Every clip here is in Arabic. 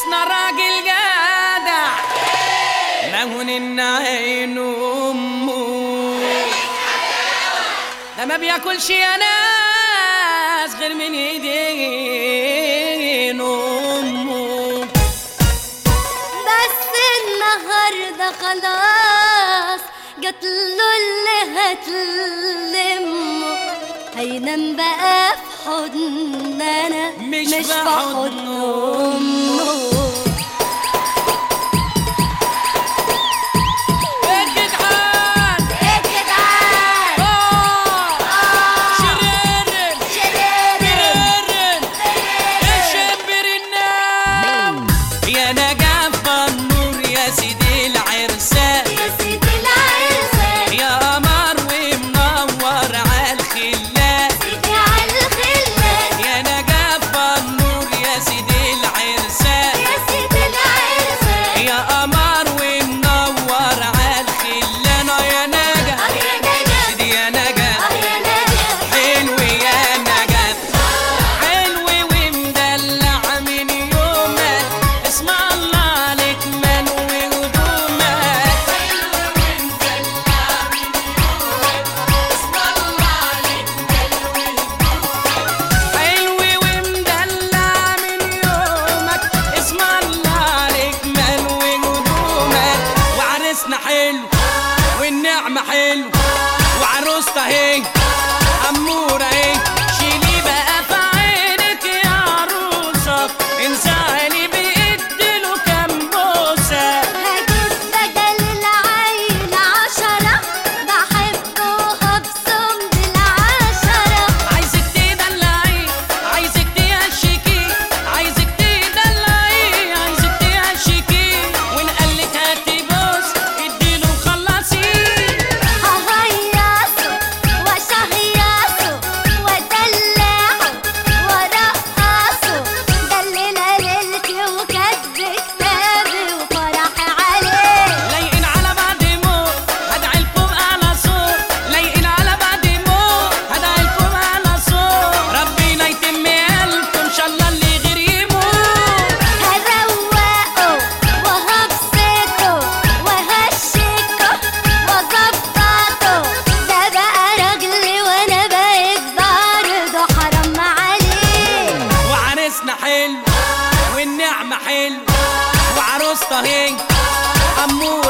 حسنا راجل جدع مهون النعين أمه. ده ما بياكلش يا ناس غير من ايدين أمه. بس النهارده خلاص جات له اللي هتلمه هينام بقى في حضننا مش, مش في حضن امه amor.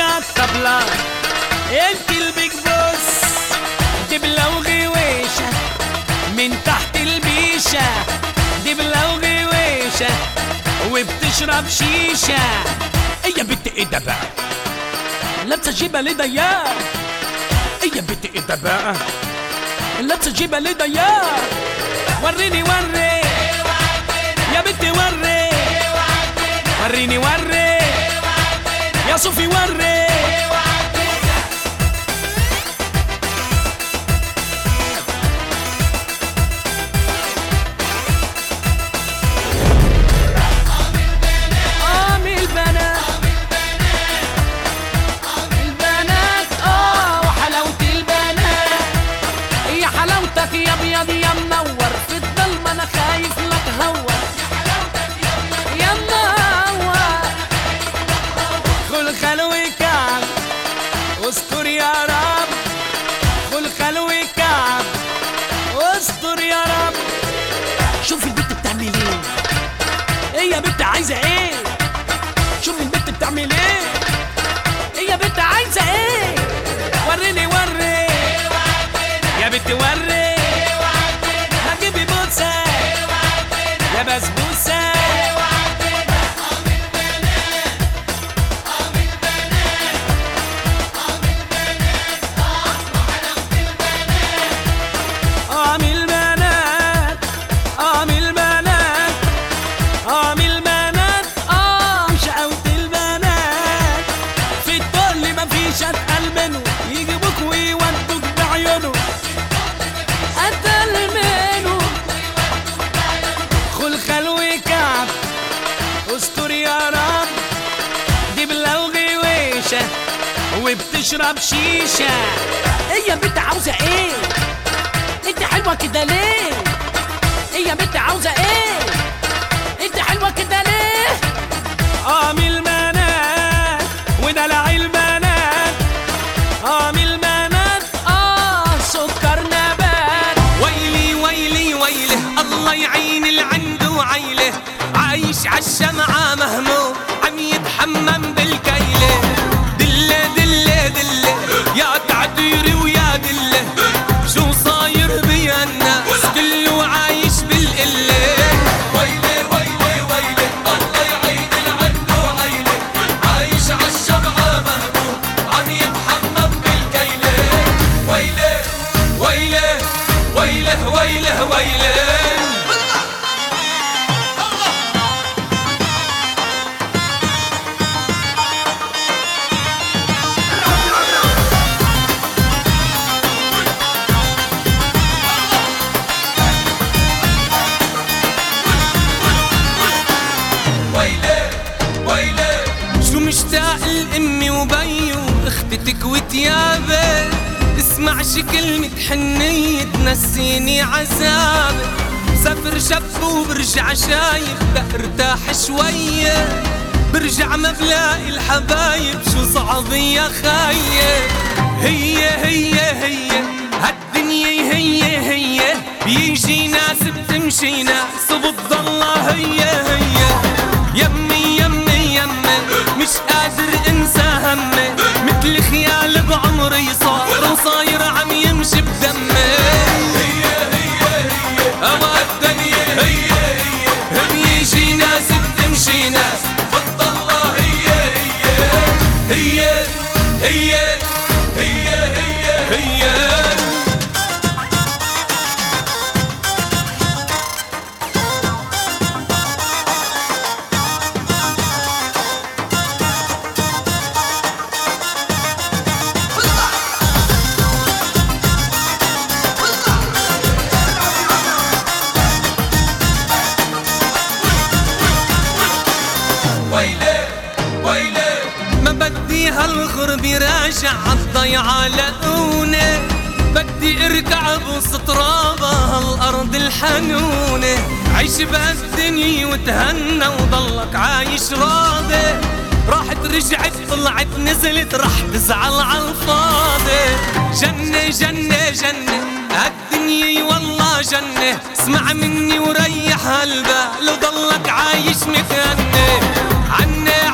عالطبلة انت البيج بوس؟ دبلة وغويشة من تحت البيشة. دبلة وغويشة وبتشرب شيشة. إيه يا بنت إيه ده بقى لابسة جيبة ليه ضيق إيه يا بنت إيه ده بقى لابسة جيبة ليه ضيق وريني وري. يا بنتي وري. وريني وري. يا صوفي يا وبتشرب شيشة. إيه يا بنت عاوزة إيه؟ إنت حلوة كده ليه؟ إيه يا بنت عاوزة إيه؟ إنت حلوة كده ليه؟ البنات عامل بنات آه سكر نبات. ويلي الله يعين اللي عنده عيلة. عايش عالشمعة مهموم. شايف بارتاح شوية. برجع ما بلاقي الحبايب شو صعب يا خاية. هي هي هي. بدي هالغرب يراجع عالضيعة لقوني بدي أرجع بوسط ترابها هالأرض الحنونة. عيش بهالدنيا وتهنى وضلك عايش راضي. راحت رجعت طلعت نزلت رح تزعل عالفاضي جنة جنة جنة هالدنيا والله جنة. اسمع مني وريح هالبال وضلك عايش مكاني عني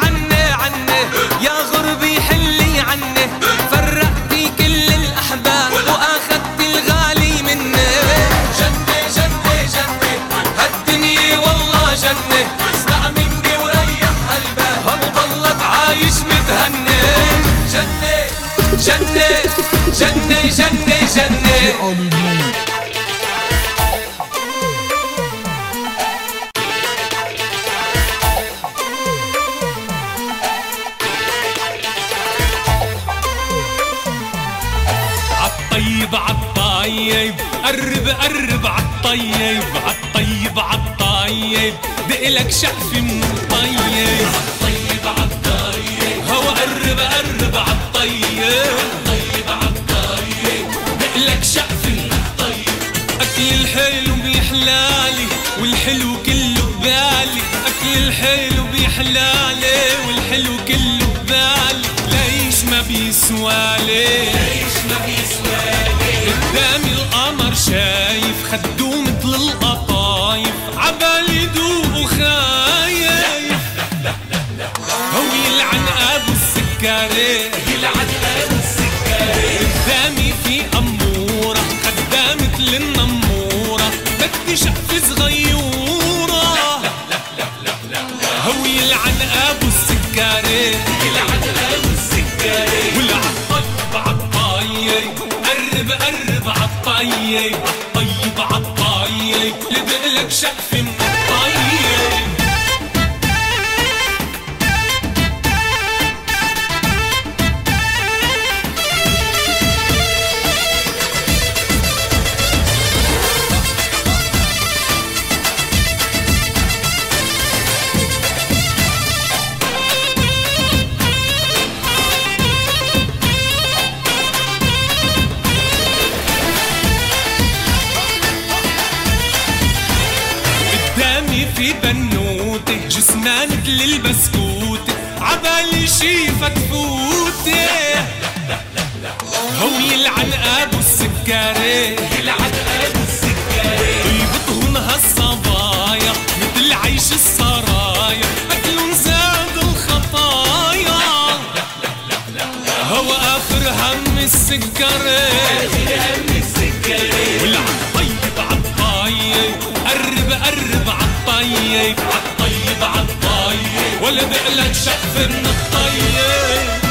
عالطيب عالطيب قرب قرب عالطيب عالطيب عالطيب دقلك شقف من الطيب عالطيب عالطيب هو قرب قرب عالطيب والحلو كله ببالي. أكل الحلو بيحلالي والحلو كله ببالي. ليش ما بيسوالي ليش ما بيسوالي قدامي القمر شايف خدو مثل القطايف. عبالي دوب وخايف. هو يلعن أبو السكري 98. هو يلعن ابو السكري يلعن ابو السكري طيبتهن هالصبايا مثل عيش السرايا. اكلهم زاد الخطايا. هو آخر هم السكري. اخر هم السكري والعطيب عالطيب قرب قرب عالطيب عالطيب عالطيب ولا بقلك شقف من الطيب